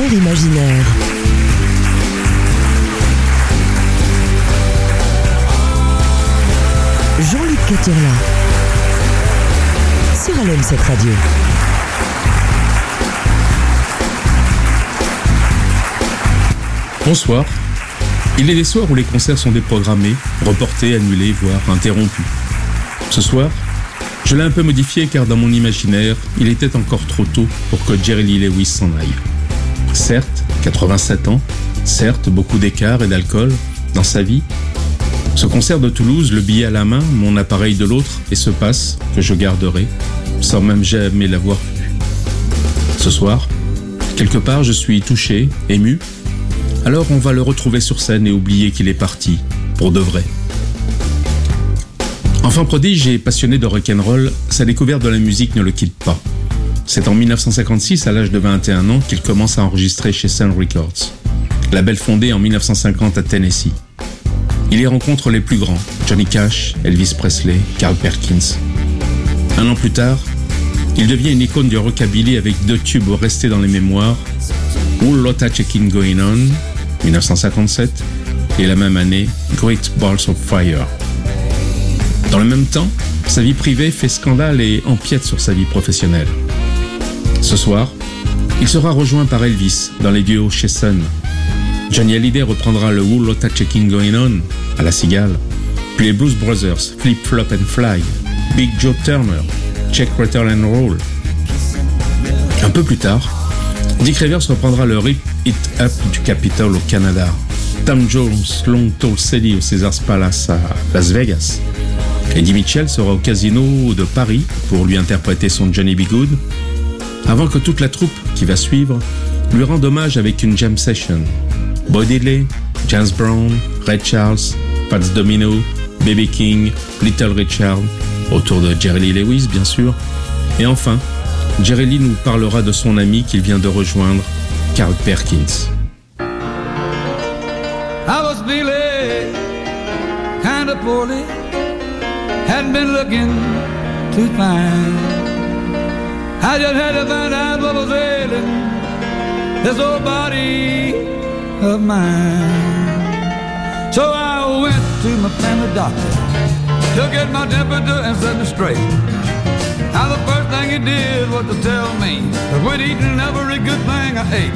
imaginaire. Jean-Luc Caturla. Sur Alem cette radio. Bonsoir. Il est des soirs où les concerts sont déprogrammés, reportés, annulés, voire interrompus. Ce soir, je l'ai un peu modifié car dans mon imaginaire, il était encore trop tôt pour que Jerry Lee Lewis s'en aille. Certes, 87 ans, certes, beaucoup d'écart et d'alcool dans sa vie. Ce concert de Toulouse, le billet à la main, mon appareil de l'autre, et ce passe que je garderai, sans même jamais l'avoir vu. Ce soir, quelque part, je suis touché, ému. Alors on va le retrouver sur scène et oublier qu'il est parti, pour de vrai. Enfant prodige et passionné de rock'n'roll, sa découverte de la musique ne le quitte pas. C'est en 1956, à l'âge de 21 ans, qu'il commence à enregistrer chez Sun Records, label fondé en 1950 à Tennessee. Il y rencontre les plus grands, Johnny Cash, Elvis Presley, Carl Perkins. Un an plus tard, il devient une icône du rockabilly avec deux tubes restés dans les mémoires, Whole Lotta Checking Going On, 1957, et la même année, Great Balls of Fire, dans le même temps, sa vie privée fait scandale et empiète sur sa vie professionnelle. Ce soir, il sera rejoint par Elvis dans les duos chez Sun. Johnny Hallyday reprendra le Wool Lotta Checking Going On à la cigale, puis les Blues Brothers, Flip Flop and Fly, Big Joe Turner, Check Rattle and Roll. Un peu plus tard, Dick Rivers reprendra le Rip It Up du Capitol au Canada, Tom Jones, Long Tall City au Caesars Palace à Las Vegas, Eddie Mitchell sera au casino de Paris pour lui interpréter son Johnny B. Good, avant que toute la troupe qui va suivre lui rende hommage avec une jam session. Boy Diddley, James Brown, Red Charles, Fats Domino, Baby King, Little Richard, autour de Jerry Lee Lewis bien sûr, et enfin, Jerry Lee nous parlera de son ami qu'il vient de rejoindre, Carl Perkins. I just had to find out what was ailing this old body of mine. So I went to my family doctor to get my temperature and set me straight. Now the first thing he did was to tell me to quit eating every good thing I ate.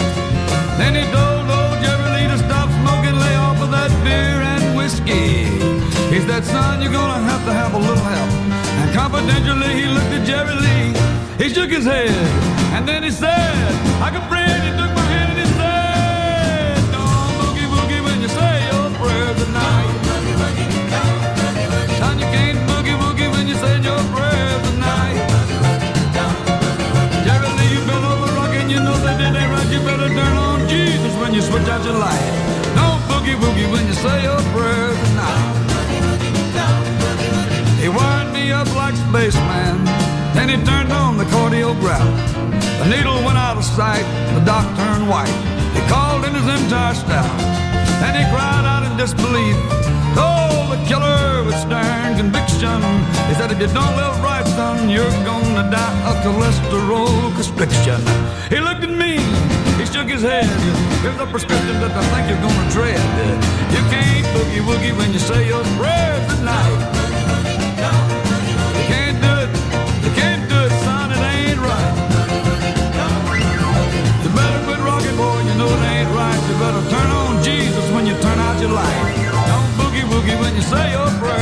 Then he told old Jerry Lee to stop smoking, lay off of that beer and whiskey. He said, son, you're gonna have to have a little help. And confidentially, he looked at Jerry Lee. He shook his head, and then he said, I can pray. He took my hand and he said, Don't boogie when you say your tonight. You can't boogie woogie when you say your tonight. You know right. You better turn on Jesus when you switch out your light. Don't boogie woogie when you say your prayers tonight. Like spaceman. Then he turned on the cardiograph. The needle went out of sight. The doc turned white. He called in his entire staff. Then he cried out in disbelief. Told the killer with stern conviction. He said, if you don't live right, son, you're gonna die of cholesterol constriction. He looked at me. He shook his head. Here's a prescription that I think you're gonna dread. You can't boogie woogie when you say your prayers at better turn on Jesus when you turn out your light. Don't boogie woogie when you say your prayers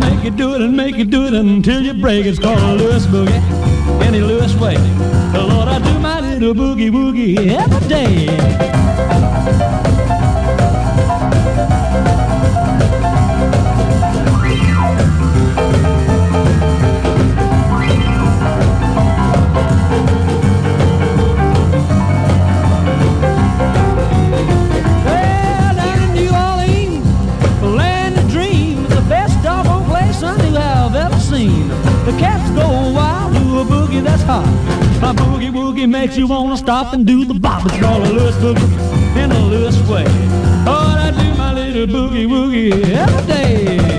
I'll make you do it and make you do it until you break. It's called a Lewis boogie, any Lewis way. Lord, I do my little boogie woogie every day. My boogie woogie makes you wanna stop and do the bop. It's called a Lewis boogie in a Lewis way. Oh, I do my little boogie woogie every day.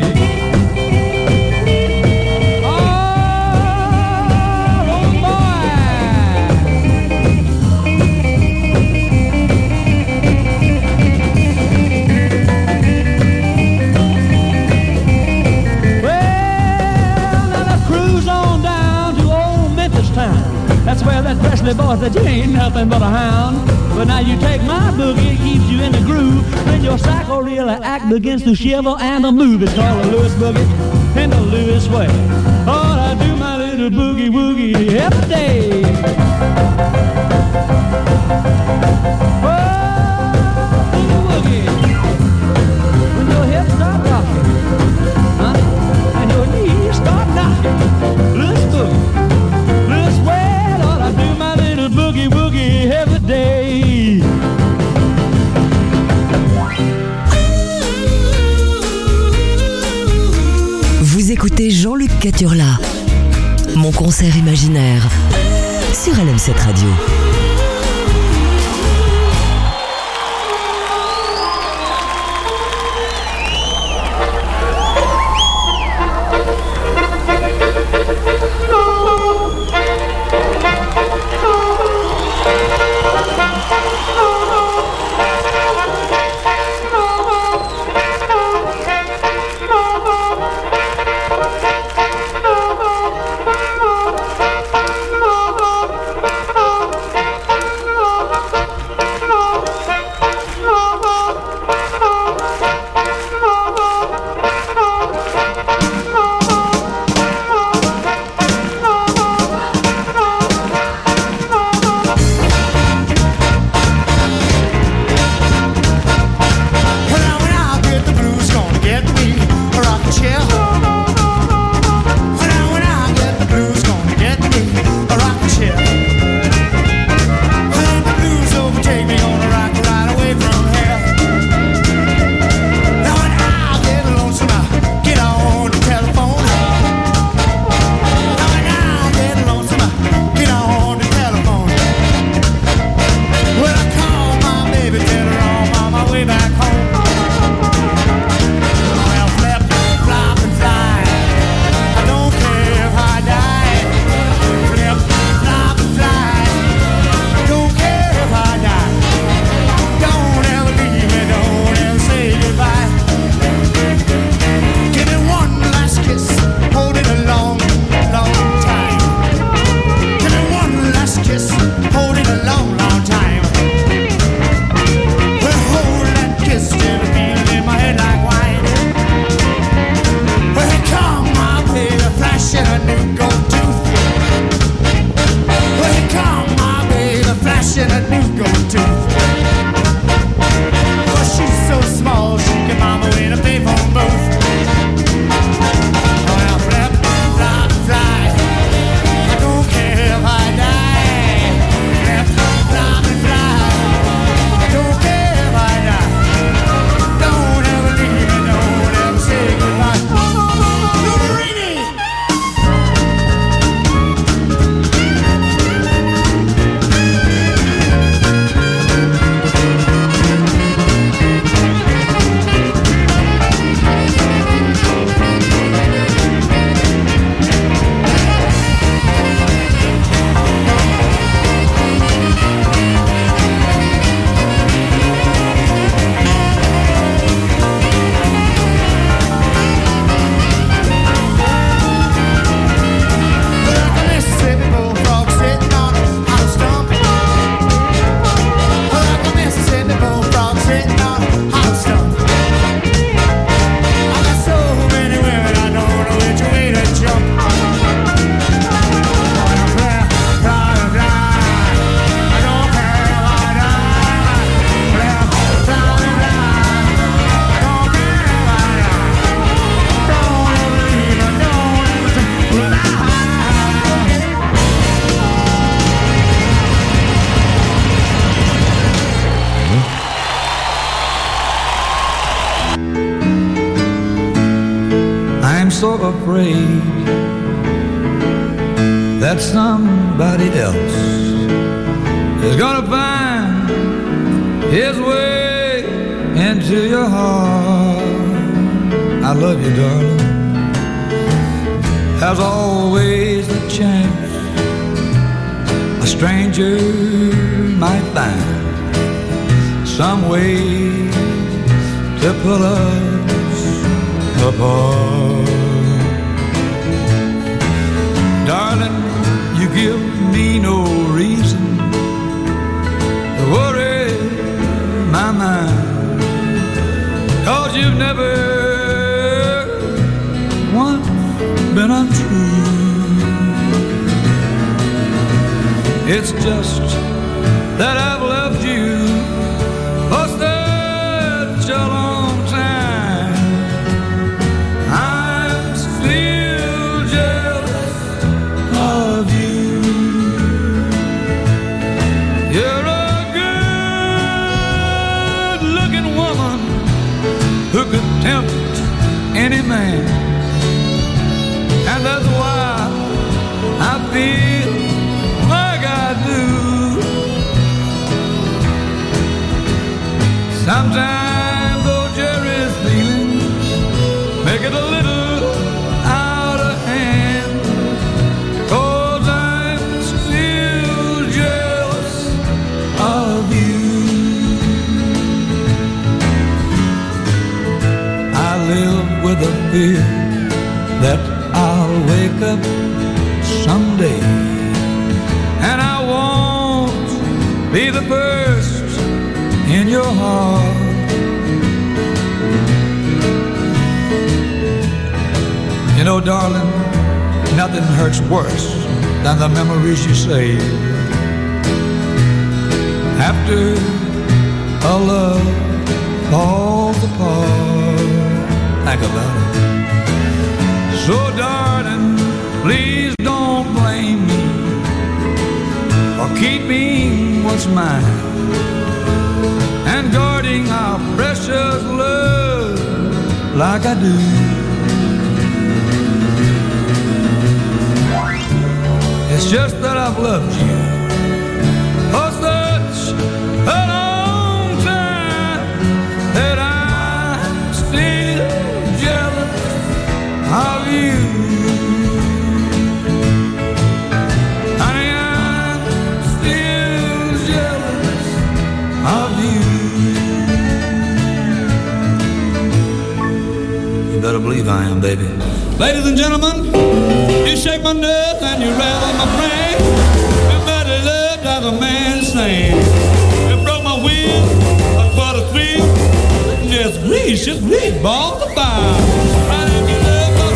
Where that Presley boy said you ain't nothing but a hound. But now you take my boogie, it keeps you in the groove. When your sacroiliac begins to shiver and the move, it's called a Lewis boogie in the Lewis way. Oh, I do my little boogie woogie every day. Caturla. Mon concert imaginaire. Sur LM7 Radio. Afraid that somebody else is gonna find his way into your heart. I love you, darling. There's always a chance a stranger might find some way to pull us apart. Give me no reason to worry my mind. Cause you've never once been untrue. It's just that I've fear that I'll wake up someday and I won't be the first in your heart. You know, darling, nothing hurts worse than the memories you save after a love falls apart. About it. So, darling, please don't blame me for keeping what's mine and guarding our precious love like I do. It's just that I've loved you You believe I am, baby. Ladies and gentlemen, you shake my nerves and you rattle my brain. You better love drive a man insane. You broke my wheel, a quarter three. Just grease, just grease, balls of fire. Your love, but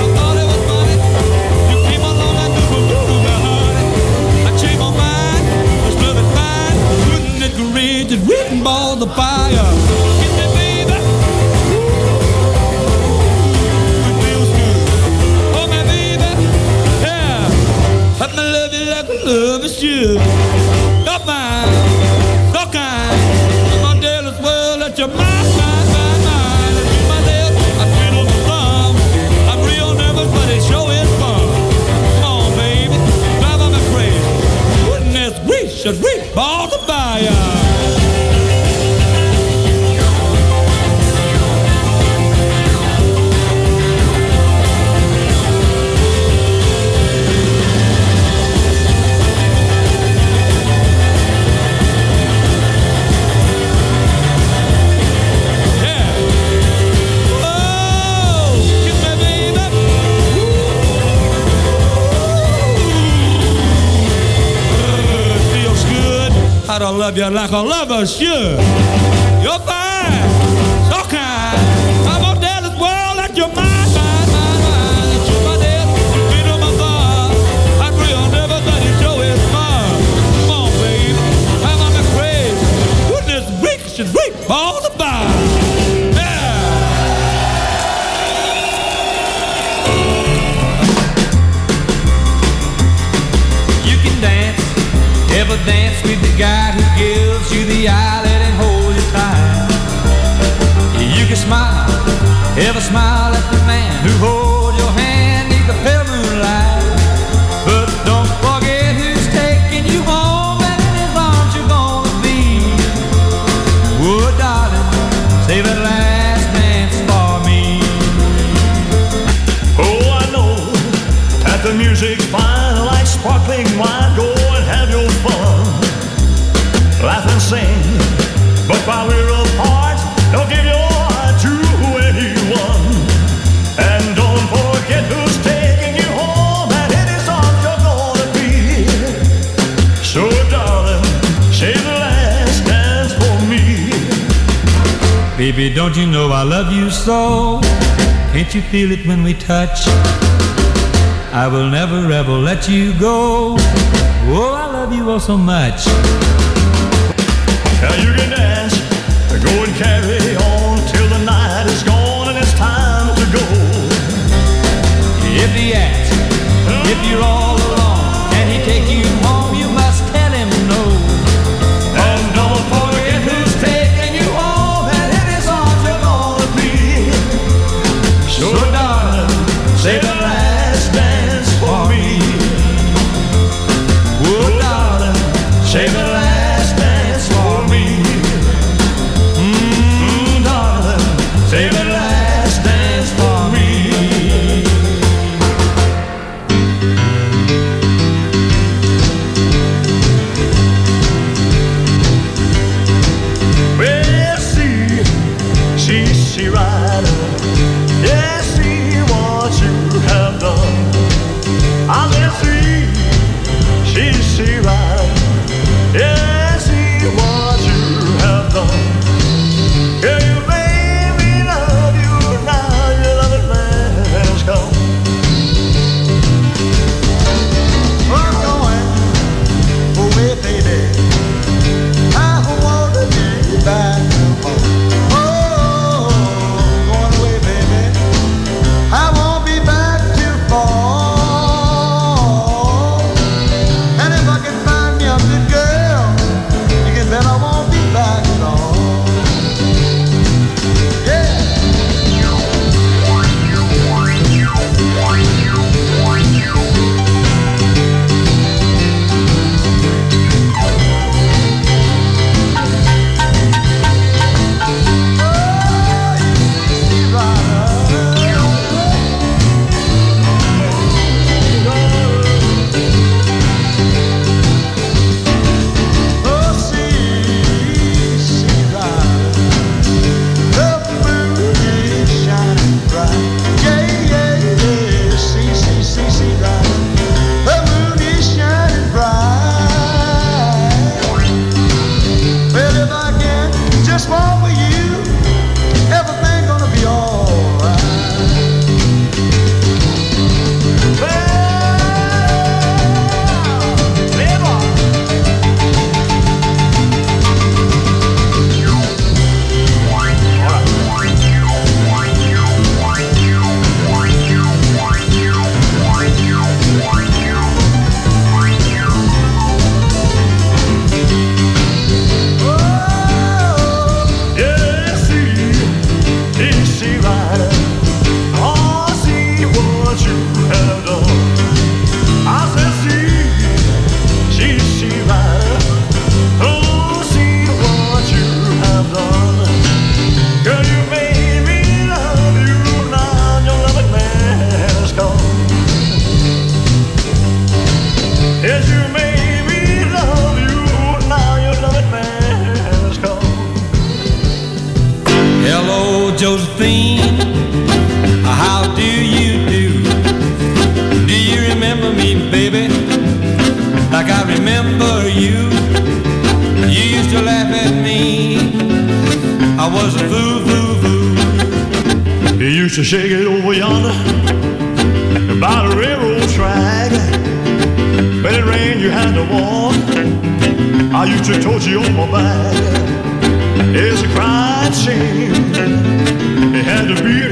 you like like a lover should. Baby, don't you know I love you so? Can't you feel it when we touch? I will never ever let you go. Oh, I love you all so much. Now you can dance, go and carry on till the night is gone and it's time to go. If you act, if you're all They used to shake it over yonder by the railroad track. When it rained, you had to walk. I used to tote you on my back. It's a crying shame. It had to be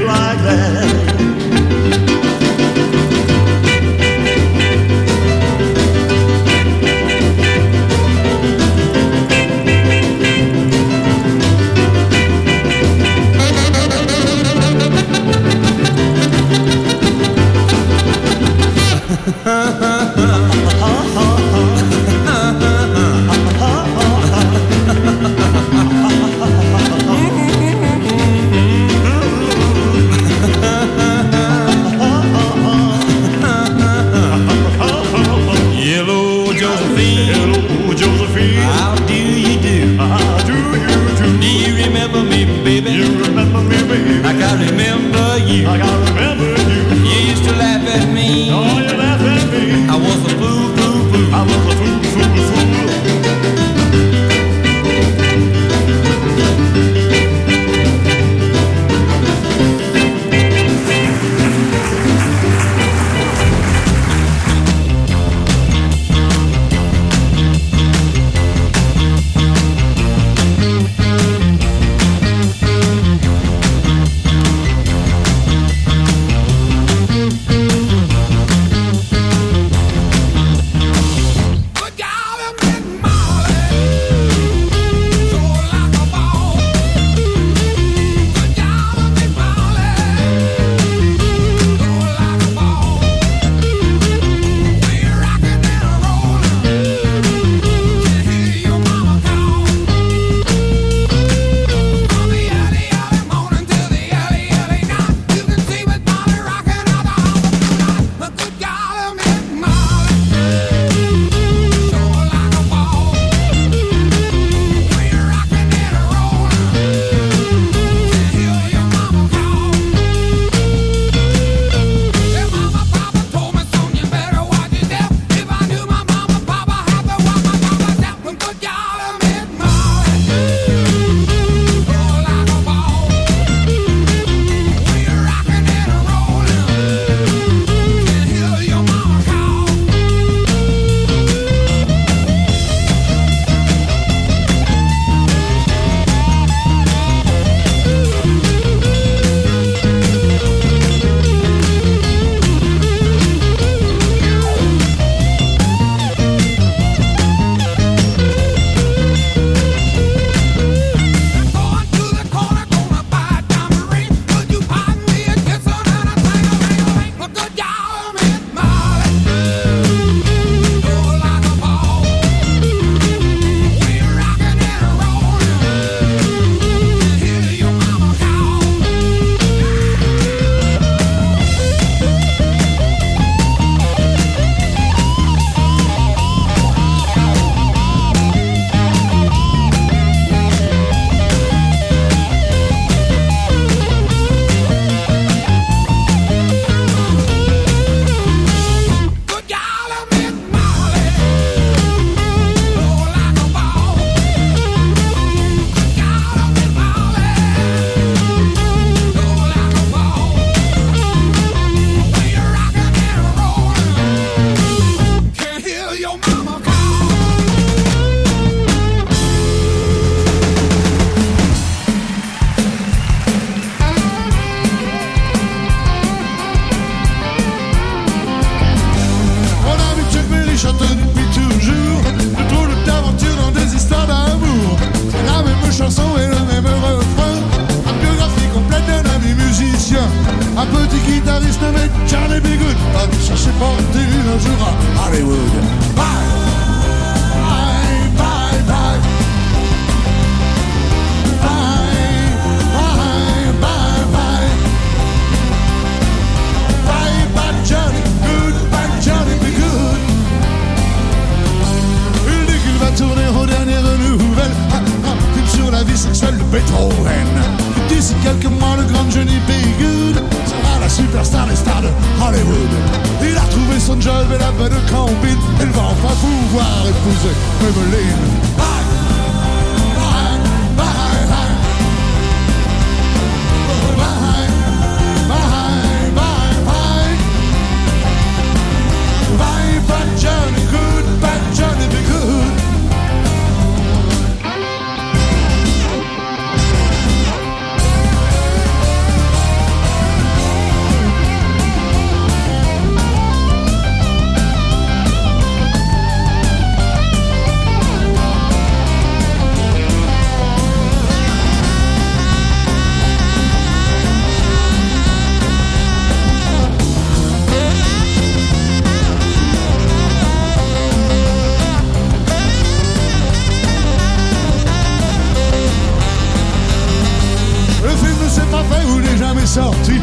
est sorti,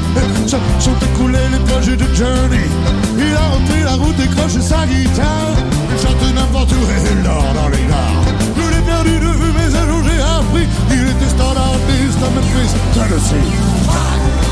sont écoulés les projets de Johnny. Il a repris la route, décroché sa guitare, il chante n'importe où et il dort dans les gares. Je l'ai perdu de vue, mais un jour j'ai appris, il était standardiste à Memphis, Tennessee.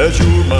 as you might.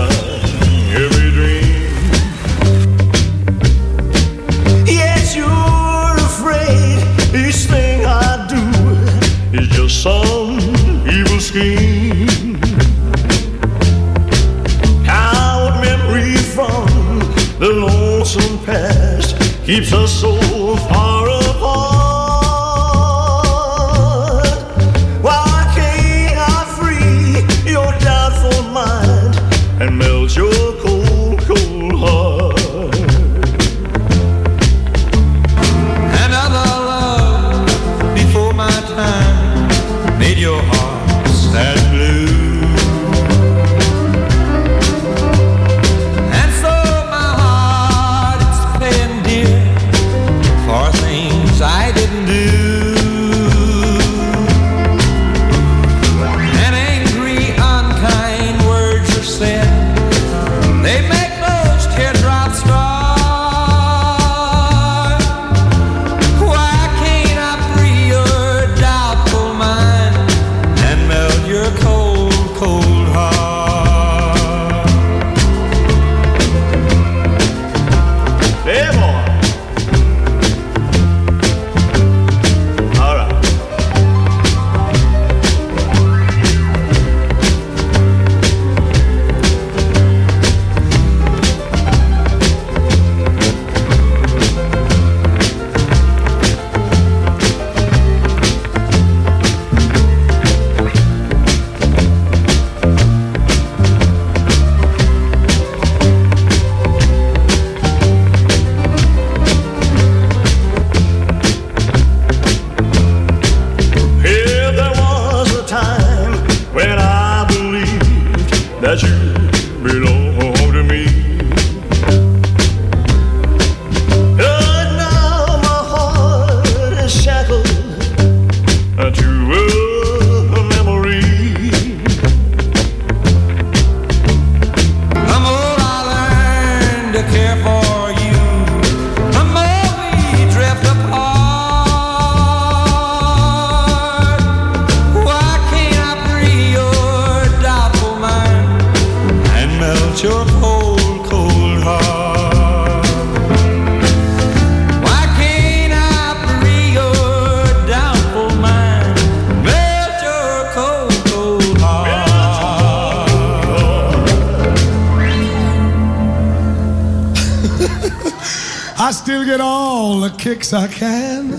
kicks I can.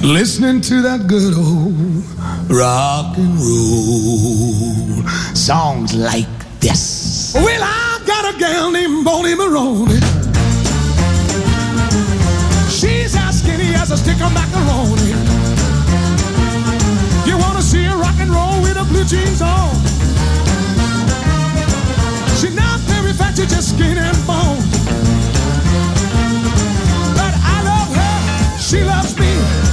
Listening to that good old rock and roll. Songs like this. Well, I got a gal named Bony Moronie. She's as skinny as a stick of macaroni. You wanna see her rock and roll with her blue jeans on? She's not very fat, she's just skin and bone. She loves me.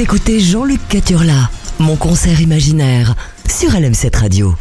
Écoutez Jean-Luc Caturla, mon concert imaginaire, sur LM7 Radio.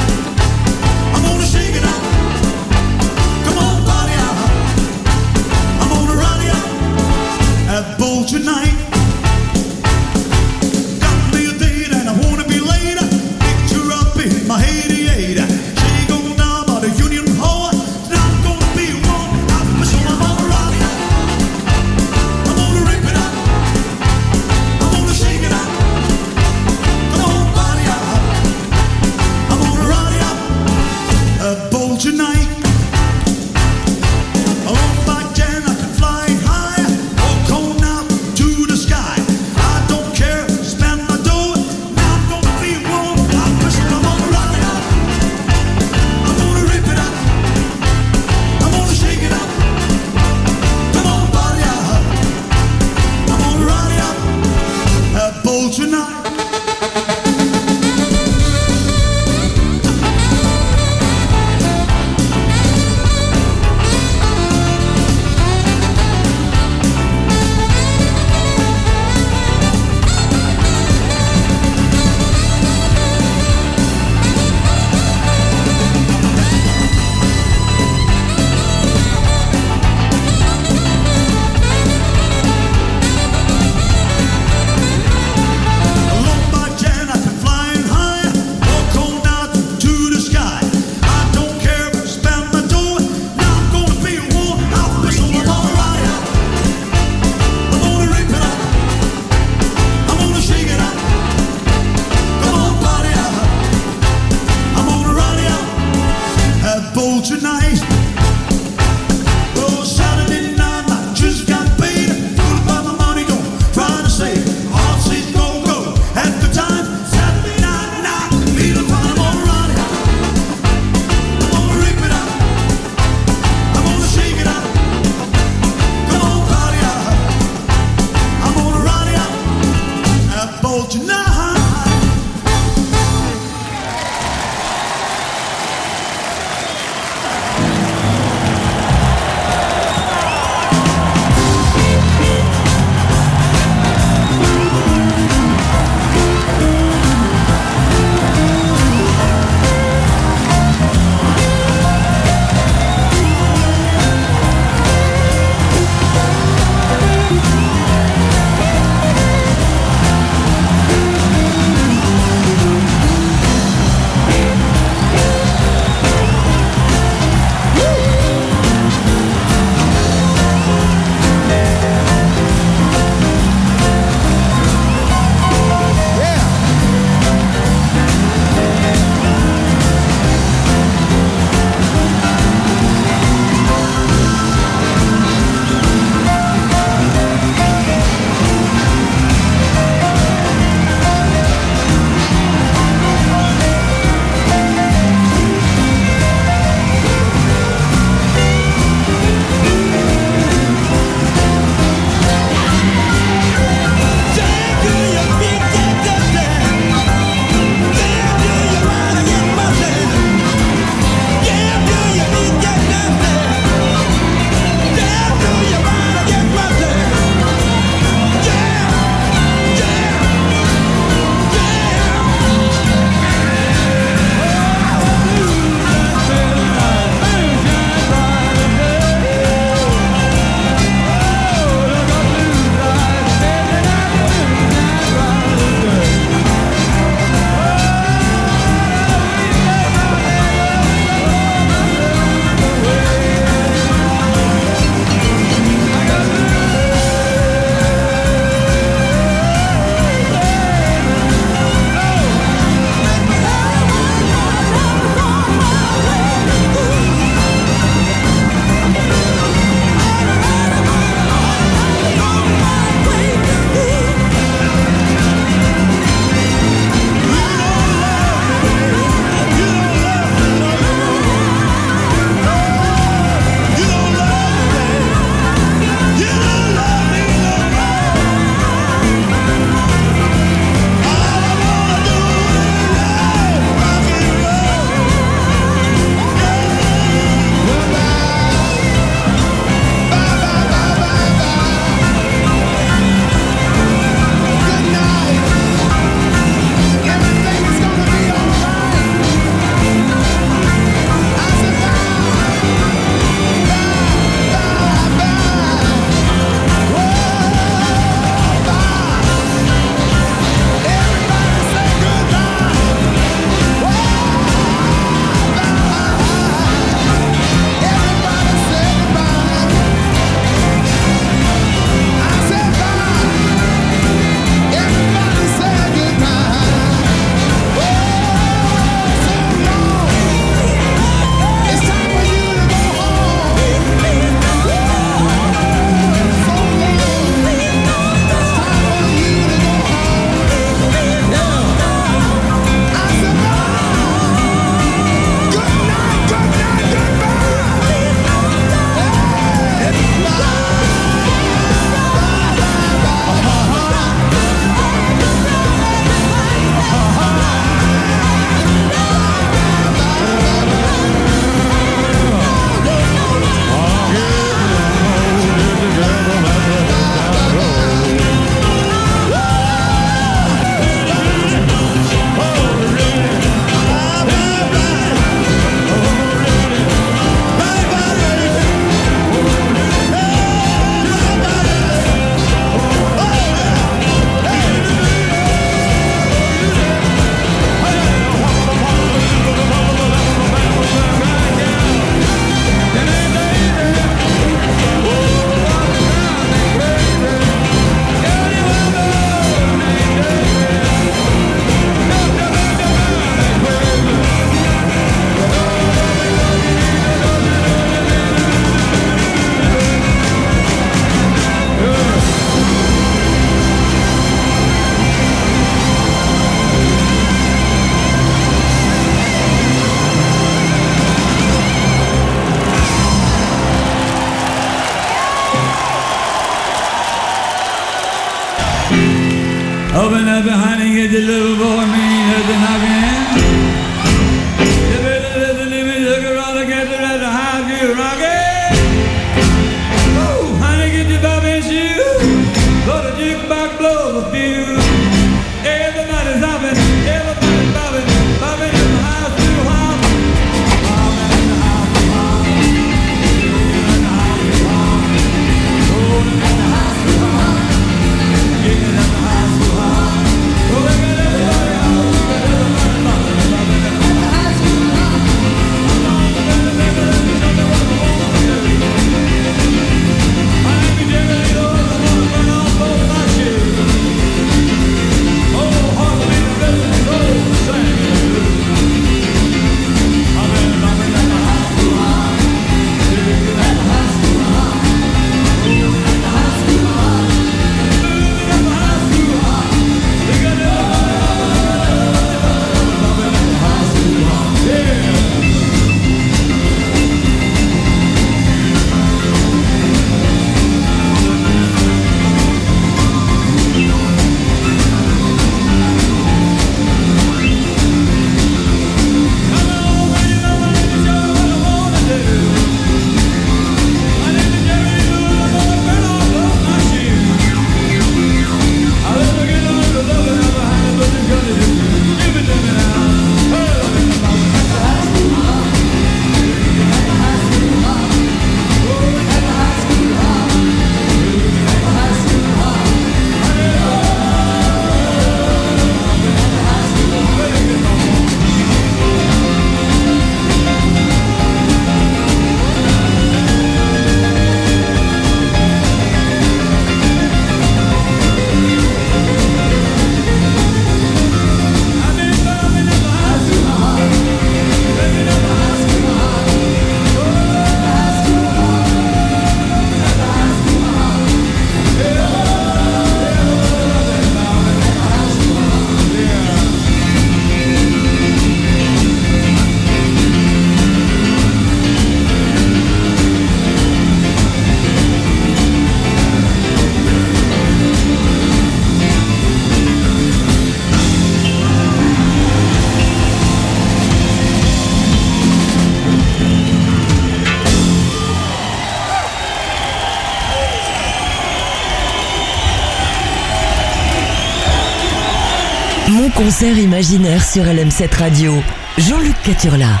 Concert imaginaire sur LM7 Radio. Jean-Luc Caturla.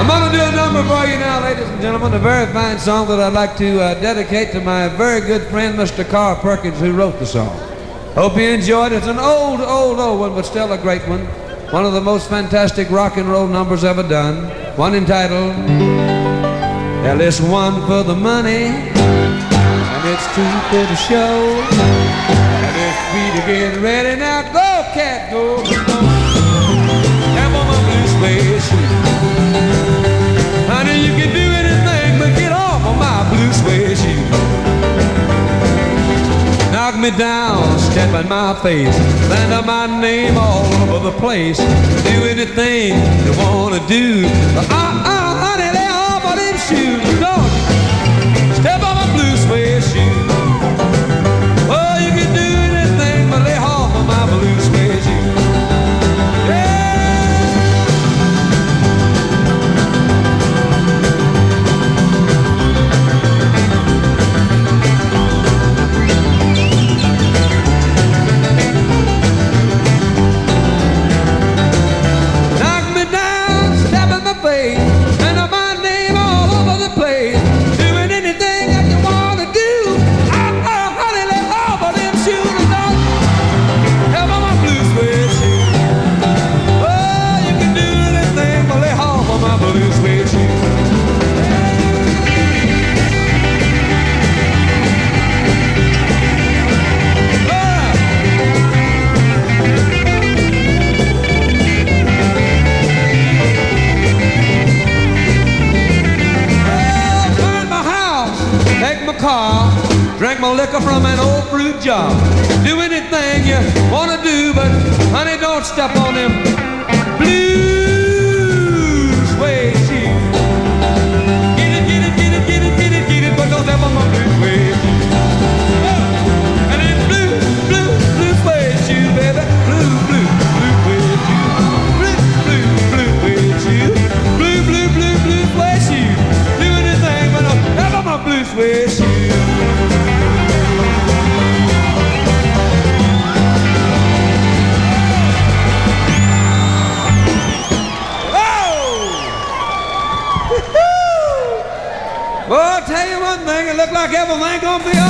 I'm gonna do a number for you now, ladies and gentlemen. A very fine song that I'd like to uh, dedicate to my very good friend, Mr. Carl Perkins, who wrote the song. Hope you enjoyed it. It's an old, old, old one, but still a great one. One of the most fantastic rock and roll numbers ever done. One entitled, Now this one for the money, it's too good the show. And three to get ready. Now go, cat, go. Tap on my blue suede shoe. Honey, you can do anything but get off of my blue suede shoe. Knock me down, step in my face, land on my name all over the place. Do anything you wanna do. Uh, uh, honey, lay off of them shoes, don't liquor from an old fruit jar. Do anything you want to do, but honey, don't step on them blue suede shoes. Get it, get it, get it, get it, get it, get it, but don't step on my blue suede shoes. And blue, blue, blue suede shoes, baby. Blue, blue, blue suede shoes. Blue, blue, blue suede shoes. Blue, blue, blue, blue suede shoes. Do anything, but don't step on my blue suede shoes. Gonna be alright. C'était